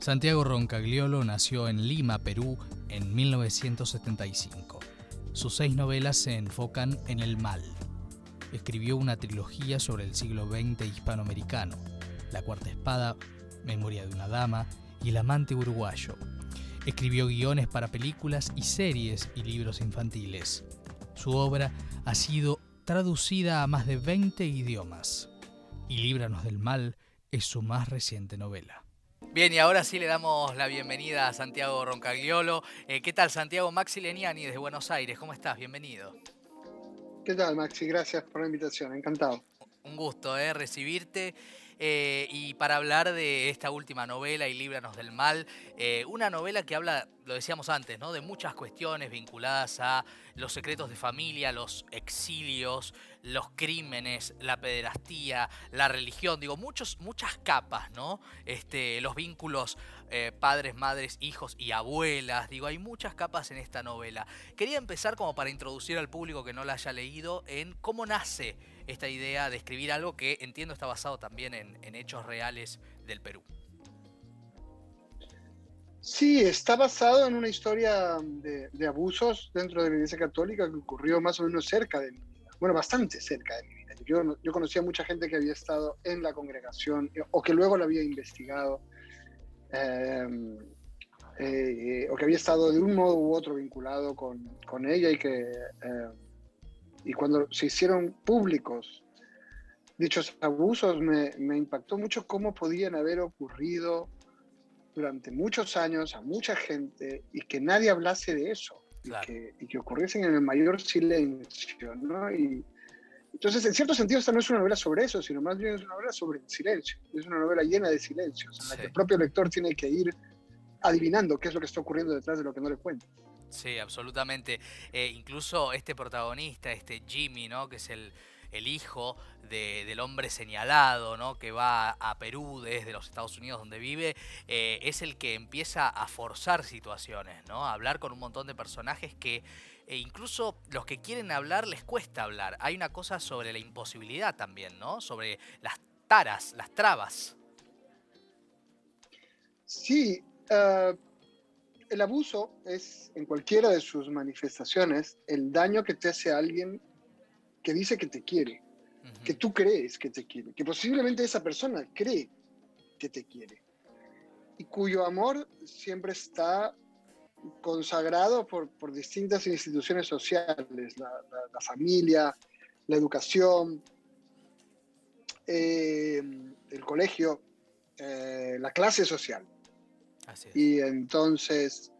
Santiago Roncagliolo nació en Lima, Perú, en 1975. Sus seis novelas se enfocan en el mal. Escribió una trilogía sobre el siglo XX hispanoamericano, La Cuarta Espada, Memoria de una Dama y El Amante Uruguayo. Escribió guiones para películas y series y libros infantiles. Su obra ha sido traducida a más de 20 idiomas. Y Líbranos del Mal es su más reciente novela. Bien, y ahora sí le damos la bienvenida a Santiago Roncagliolo. Eh, ¿Qué tal, Santiago? Maxi Leniani desde Buenos Aires. ¿Cómo estás? Bienvenido. ¿Qué tal, Maxi? Gracias por la invitación. Encantado. Un gusto eh, recibirte. Eh, y para hablar de esta última novela, Y Líbranos del Mal, eh, una novela que habla, lo decíamos antes, ¿no? de muchas cuestiones vinculadas a los secretos de familia, los exilios, los crímenes, la pederastía, la religión, digo, muchos, muchas capas, ¿no? Este, los vínculos eh, padres, madres, hijos y abuelas, digo, hay muchas capas en esta novela. Quería empezar como para introducir al público que no la haya leído en cómo nace esta idea de escribir algo que entiendo está basado también en, hechos reales del Perú. Sí, está basado en una historia de, abusos dentro de la Iglesia Católica que ocurrió más o menos cerca de mi vida. Bueno, bastante cerca de mi vida. Yo, yo conocía mucha gente que había estado en la congregación o que luego la había investigado. Em, eh, o que había estado de un modo u otro vinculado con, ella y que em, y cuando se hicieron públicos dichos abusos, me, impactó mucho cómo podían haber ocurrido durante muchos años a mucha gente y que nadie hablase de eso y, que, y, que, ocurriesen en el mayor silencio, ¿no? Y, entonces, en cierto sentido, esta no es una novela sobre eso, sino más bien es una novela sobre el silencio. Es una novela llena de silencios, en la que el propio lector tiene que ir adivinando qué es lo que está ocurriendo detrás de lo que no le cuenta. Sí, absolutamente. Eh, incluso este protagonista, este Jimmy, ¿no? Que es el, hijo del hombre señalado, ¿no? Que va a Perú desde los Estados Unidos donde vive, eh, es el que empieza a forzar situaciones, ¿no? A hablar con un montón de personajes que e incluso los que quieren hablar les cuesta hablar. Hay una cosa sobre la imposibilidad también, ¿no? Sobre las taras, las trabas. Sí, uh, el abuso es, en cualquiera de sus manifestaciones, el daño que te hace a alguien que dice que te quiere, que tú crees que te quiere, que posiblemente esa persona cree que te quiere y cuyo amor siempre está consagrado por, por distintas instituciones sociales, la, familia, la educación, eh, el colegio, eh, la clase social. Y entonces,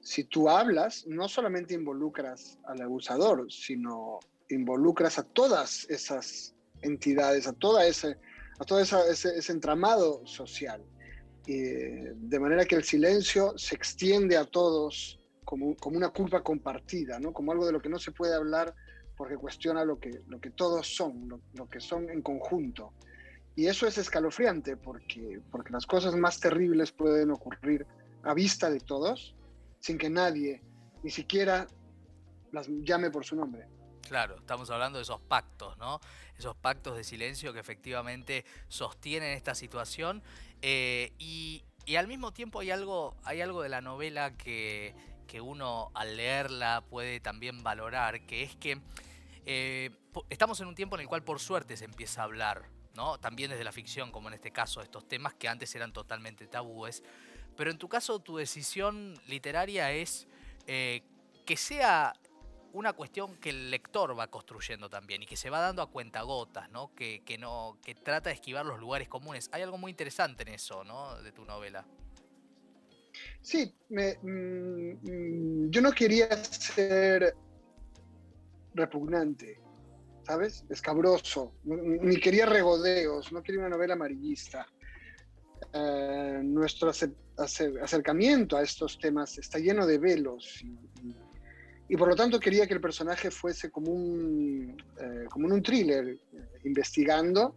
si tú hablas, no solamente involucras al abusador, sino involucras a todas esas entidades, a, toda ese, a todo ese, entramado social. de manera que el silencio se extiende a todos como, como, una culpa compartida, ¿no? como algo de lo que no se puede hablar porque cuestiona lo que, lo que todos son, lo, lo que son en conjunto. Y eso es escalofriante porque, porque las cosas más terribles pueden ocurrir a vista de todos sin que nadie ni siquiera las llame por su nombre. Claro, estamos hablando de esos pactos, ¿no? Esos pactos de silencio que efectivamente sostienen esta situación. Eh, y, y, al mismo tiempo hay algo, hay algo de la novela que, que uno al leerla puede también valorar, que es que eh, estamos en un tiempo en el cual por suerte se empieza a hablar ¿no? También desde la ficción, como en este caso, estos temas que antes eran totalmente tabúes. Pero en tu caso, tu decisión literaria es eh, que sea una cuestión que el lector va construyendo también y que se va dando a cuentagotas, ¿no? Que, no, que trata de esquivar los lugares comunes. Hay algo muy interesante en eso, ¿no? De tu novela. Sí, mm, yo no quería ser repugnante. ¿sabes? Escabroso. Ni quería regodeos, no quería una novela amarillista. Eh, nuestro acercamiento a estos temas está lleno de velos por lo tanto quería que el personaje fuese como un, eh, como un thriller, eh, investigando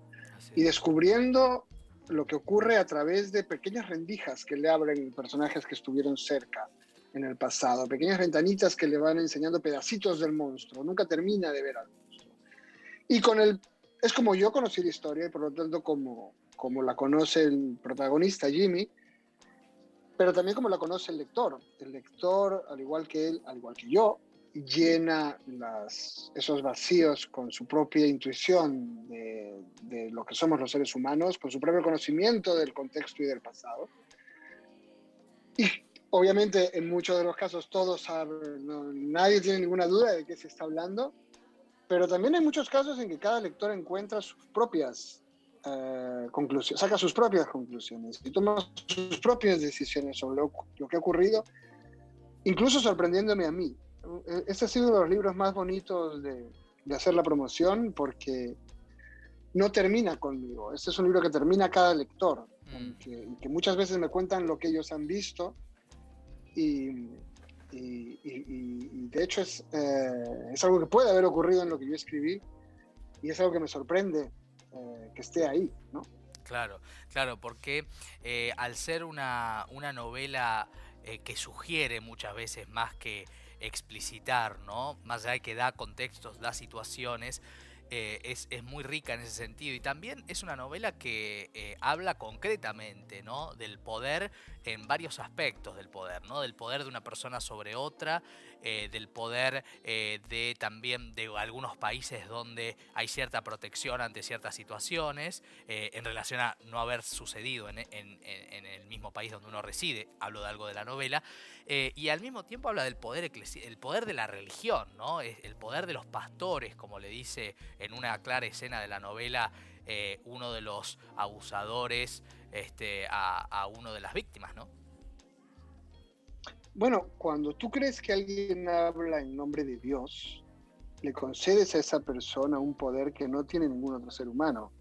y descubriendo lo que ocurre a través de pequeñas rendijas que le abren personajes que estuvieron cerca en el pasado, pequeñas ventanitas que le van enseñando pedacitos del monstruo. Nunca termina de ver algo. Y con el, es como yo conocí la historia y por lo tanto como, como la conoce el protagonista Jimmy, pero también como la conoce el lector. El lector, al igual que él, al igual que yo, llena las, esos vacíos con su propia intuición de, de, lo que somos los seres humanos, con su propio conocimiento del contexto y del pasado. Y obviamente en muchos de los casos todos saben, no, nadie tiene ninguna duda de qué se está hablando, pero también hay muchos casos en que cada lector encuentra sus propias eh, conclusiones, saca sus propias conclusiones y toma sus propias decisiones sobre lo, lo, que ha ocurrido, incluso sorprendiéndome a mí. Este ha sido uno de los libros más bonitos de, de hacer la promoción porque no termina conmigo. Este es un libro que termina cada lector, mm. que, que, muchas veces me cuentan lo que ellos han visto y, y, y de hecho es, eh, es algo que puede haber ocurrido en lo que yo escribí y es algo que me sorprende eh, que esté ahí, ¿no? Claro, claro, porque eh, al ser una, una novela eh, que sugiere muchas veces más que explicitar, ¿no? Más allá de que da contextos, da situaciones, eh, es, es, muy rica en ese sentido. Y también es una novela que eh, habla concretamente ¿no? del poder en varios aspectos del poder, ¿no? del poder de una persona sobre otra, eh, del poder de también de algunos países donde hay cierta protección ante ciertas situaciones en relación a no haber sucedido en, en, en, el mismo país donde uno reside, hablo de algo de la novela, y al mismo tiempo habla del poder, el poder de la religión, ¿no? el poder de los pastores, como le dice en una clara escena de la novela uno de los abusadores este, a, a uno de las víctimas, ¿no? Bueno, cuando tú crees que alguien habla en nombre de Dios, le concedes a esa persona un poder que no tiene ningún otro ser humano.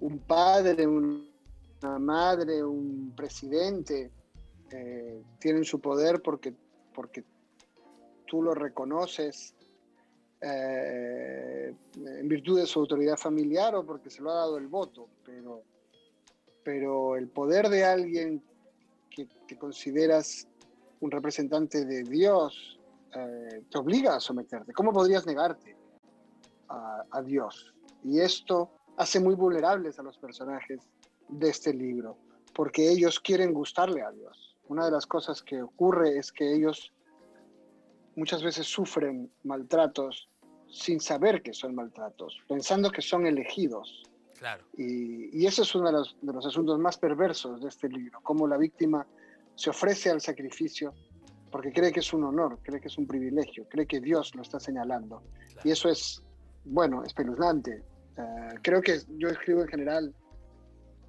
Un padre, un, una madre, un presidente, eh, tienen su poder porque, porque tú lo reconoces eh, en virtud de su autoridad familiar o porque se lo ha dado el voto, pero, pero el poder de alguien que, que consideras un representante de Dios eh, te obliga a someterte. ¿Cómo podrías negarte a, Dios? Y esto hace muy vulnerables a los personajes de este libro, porque ellos quieren gustarle a Dios. Una de las cosas que ocurre es que ellos muchas veces sufren maltratos sin saber que son maltratos, pensando que son elegidos. Claro. Y, y ese es uno de los, de los, asuntos más perversos de este libro, cómo la víctima se ofrece al sacrificio porque cree que es un honor, cree que es un privilegio, cree que Dios lo está señalando. Claro. Y eso es, bueno, espeluznante. Uh, creo que yo escribo en general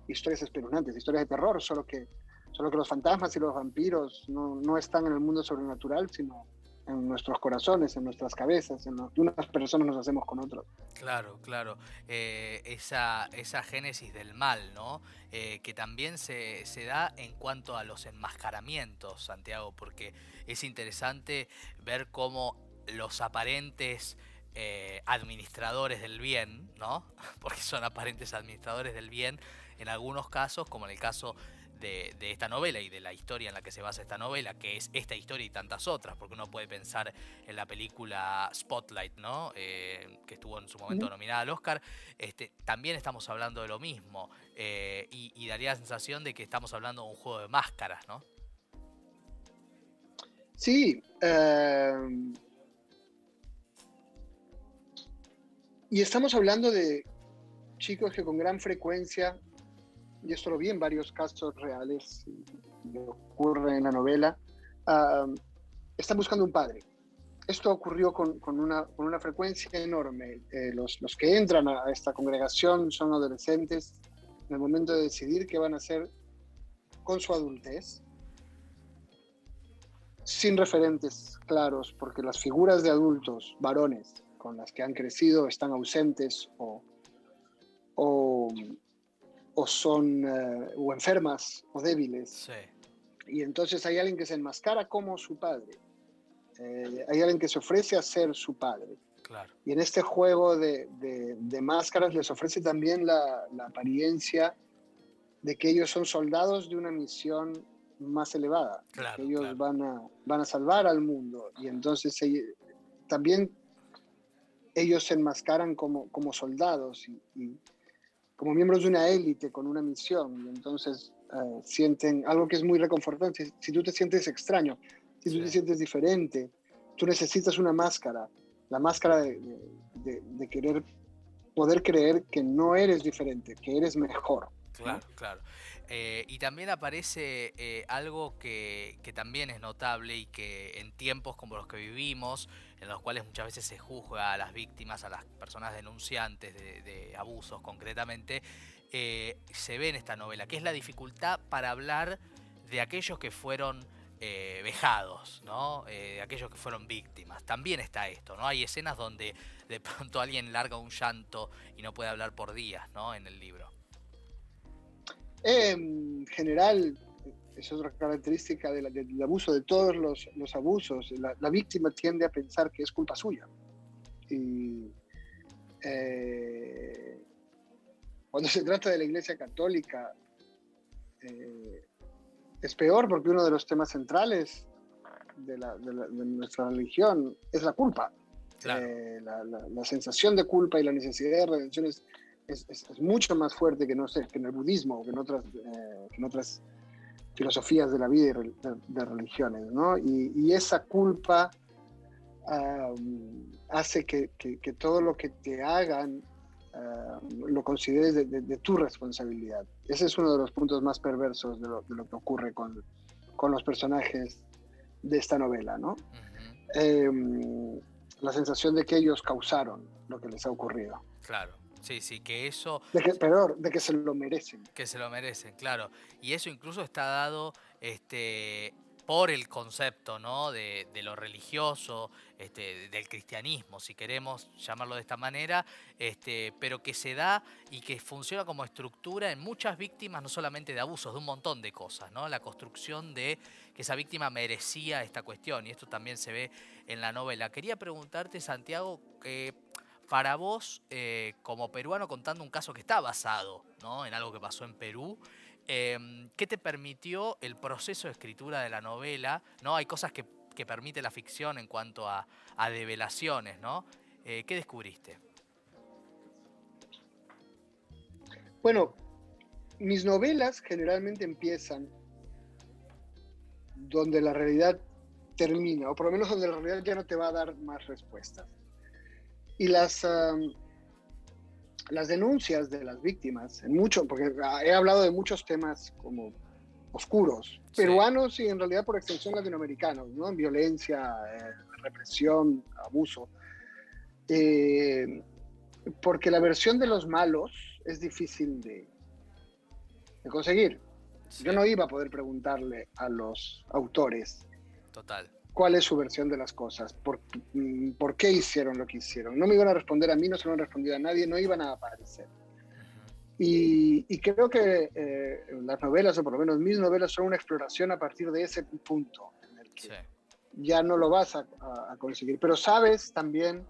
historias espeluznantes, historias de terror, solo que, solo que los fantasmas y los vampiros no, no están en el mundo sobrenatural, sino en nuestros corazones, en nuestras cabezas, en lo unas personas nos hacemos con otras. Claro, claro. Eh, esa, esa génesis del mal, ¿no? Eh, que también se, se, da en cuanto a los enmascaramientos, Santiago, porque es interesante ver cómo los aparentes eh, administradores del bien, ¿no? Porque son aparentes administradores del bien en algunos casos, como en el caso de, de, esta novela y de la historia en la que se basa esta novela, que es esta historia y tantas otras, porque uno puede pensar en la película Spotlight, ¿no? Eh, que estuvo en su momento nominada al Oscar, este, también estamos hablando de lo mismo, eh, y, y, daría la sensación de que estamos hablando de un juego de máscaras, ¿no? Sí. Uh, y estamos hablando de chicos que con gran frecuencia y esto lo vi en varios casos reales que ocurre en la novela, uh, están buscando un padre. Esto ocurrió con, con, una, con una, frecuencia enorme. Eh, los, los, que entran a esta congregación son adolescentes en el momento de decidir qué van a hacer con su adultez, sin referentes claros, porque las figuras de adultos, varones, con las que han crecido están ausentes o, o o son uh, o enfermas o débiles. Sí. Y entonces hay alguien que se enmascara como su padre. Eh, hay alguien que se ofrece a ser su padre. Claro. Y en este juego de, de, de máscaras les ofrece también la, la, apariencia de que ellos son soldados de una misión más elevada. Claro, que ellos claro. van, a, van a salvar al mundo. Y entonces también ellos se enmascaran como, como soldados y, y como miembros de una élite con una misión, y entonces eh, sienten algo que es muy reconfortante. Si, tú te sientes extraño, si tú te sientes diferente, tú necesitas una máscara, la máscara de, de, querer poder creer que no eres diferente, que eres mejor. Claro, claro. Eh, y también aparece eh, algo que, que, también es notable y que en tiempos como los que vivimos, en los cuales muchas veces se juzga a las víctimas, a las personas denunciantes de, abusos concretamente, eh, se ve en esta novela, que es la dificultad para hablar de aquellos que fueron vejados, ¿no? Eh, aquellos que fueron víctimas. También está esto, ¿no? Hay escenas donde de pronto alguien larga un llanto y no puede hablar por días, ¿no? En el libro. En general, es otra característica del abuso, de todos los, abusos. La, víctima tiende a pensar que es culpa suya. Y eh, cuando se trata de la Iglesia Católica, eh, es peor porque uno de los temas centrales de, nuestra religión es la culpa. Eh, la, sensación de culpa y la necesidad de redención es, mucho más fuerte que, no sé, que en el budismo o que en otras, que en otras filosofías de la vida y de, religiones, ¿no? Y, esa culpa hace que, que, todo lo que te hagan lo consideres de, tu responsabilidad. Ese es uno de los puntos más perversos de lo, que ocurre con, con, los personajes de esta novela, ¿no? Em, la sensación de que ellos causaron lo que les ha ocurrido. Claro. Sí, sí, que eso... De que, peor, de que se lo merecen. Que se lo merecen, claro. Y eso incluso está dado este, por el concepto ¿no? de, lo religioso, este, del cristianismo, si queremos llamarlo de esta manera, este, pero que se da y que funciona como estructura en muchas víctimas, no solamente de abusos, de un montón de cosas, ¿no? La construcción de que esa víctima merecía esta cuestión, y esto también se ve en la novela. Quería preguntarte, Santiago, que para vos, eh, como peruano, contando un caso que está basado ¿no? en algo que pasó en Perú, em, ¿qué te permitió el proceso de escritura de la novela? ¿no? Hay cosas que, permite la ficción en cuanto a, a develaciones, ¿no? Eh, ¿Qué descubriste? Bueno, mis novelas generalmente empiezan donde la realidad termina, o por lo menos donde la realidad ya no te va a dar más respuestas. Y las, las denuncias de las víctimas, en mucho, porque he hablado de muchos temas como oscuros, peruanos y en realidad por extensión latinoamericanos, ¿no? Violencia, eh, represión, abuso. Eh, porque la versión de los malos es difícil de, de conseguir. Yo no iba a poder preguntarle a los autores Total cuál es su versión de las cosas, por, mm, por, qué hicieron lo que hicieron. No me iban a responder a mí, no se lo han respondido a nadie, no iban a aparecer. Y, creo que eh, las novelas, o por lo menos mis novelas, son una exploración a partir de ese punto, en el que ya no lo vas a, conseguir. Pero sabes también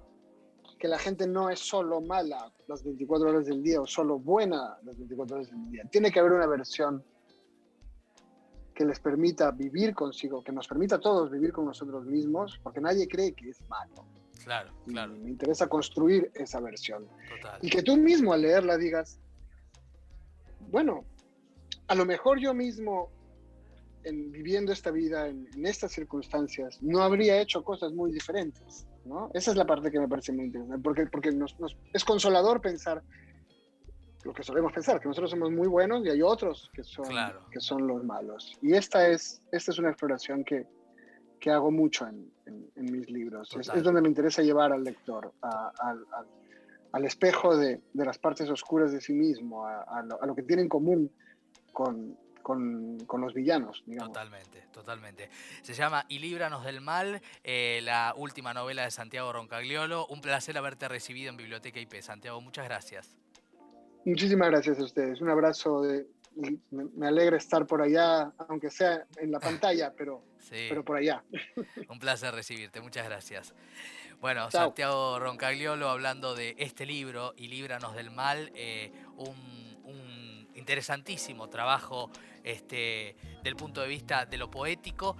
que la gente no es solo mala las 24 horas del día o solo buena las 24 horas del día. Tiene que haber una versión que les permita vivir consigo, que nos permita a todos vivir con nosotros mismos, porque nadie cree que es malo. Claro, claro. me interesa construir esa versión. Total. Y que tú mismo al leerla digas, bueno, a lo mejor yo mismo, en, viviendo esta vida en, estas circunstancias, no habría hecho cosas muy diferentes. ¿no? Esa es la parte que me parece muy interesante, porque, porque nos, es consolador pensar lo que solemos pensar, que nosotros somos muy buenos y hay otros que son, que son los malos. Y esta es, esta es una exploración que, que hago mucho en, en, mis libros. Es, donde me interesa llevar al lector al, al, espejo de, de, las partes oscuras de sí mismo, a, lo, que tiene en común con, con, con, los villanos. Digamos. Totalmente, totalmente. Se llama Y líbranos del mal, eh, la última novela de Santiago Roncagliolo. Un placer haberte recibido en Biblioteca IP. Santiago, muchas gracias. Muchísimas gracias a ustedes. Un abrazo. De, me, alegra estar por allá, aunque sea en la pantalla, pero, pero por allá. Un placer recibirte. Muchas gracias. Bueno, Santiago Roncagliolo hablando de este libro y Líbranos del Mal, eh, un, interesantísimo trabajo este, del punto de vista de lo poético.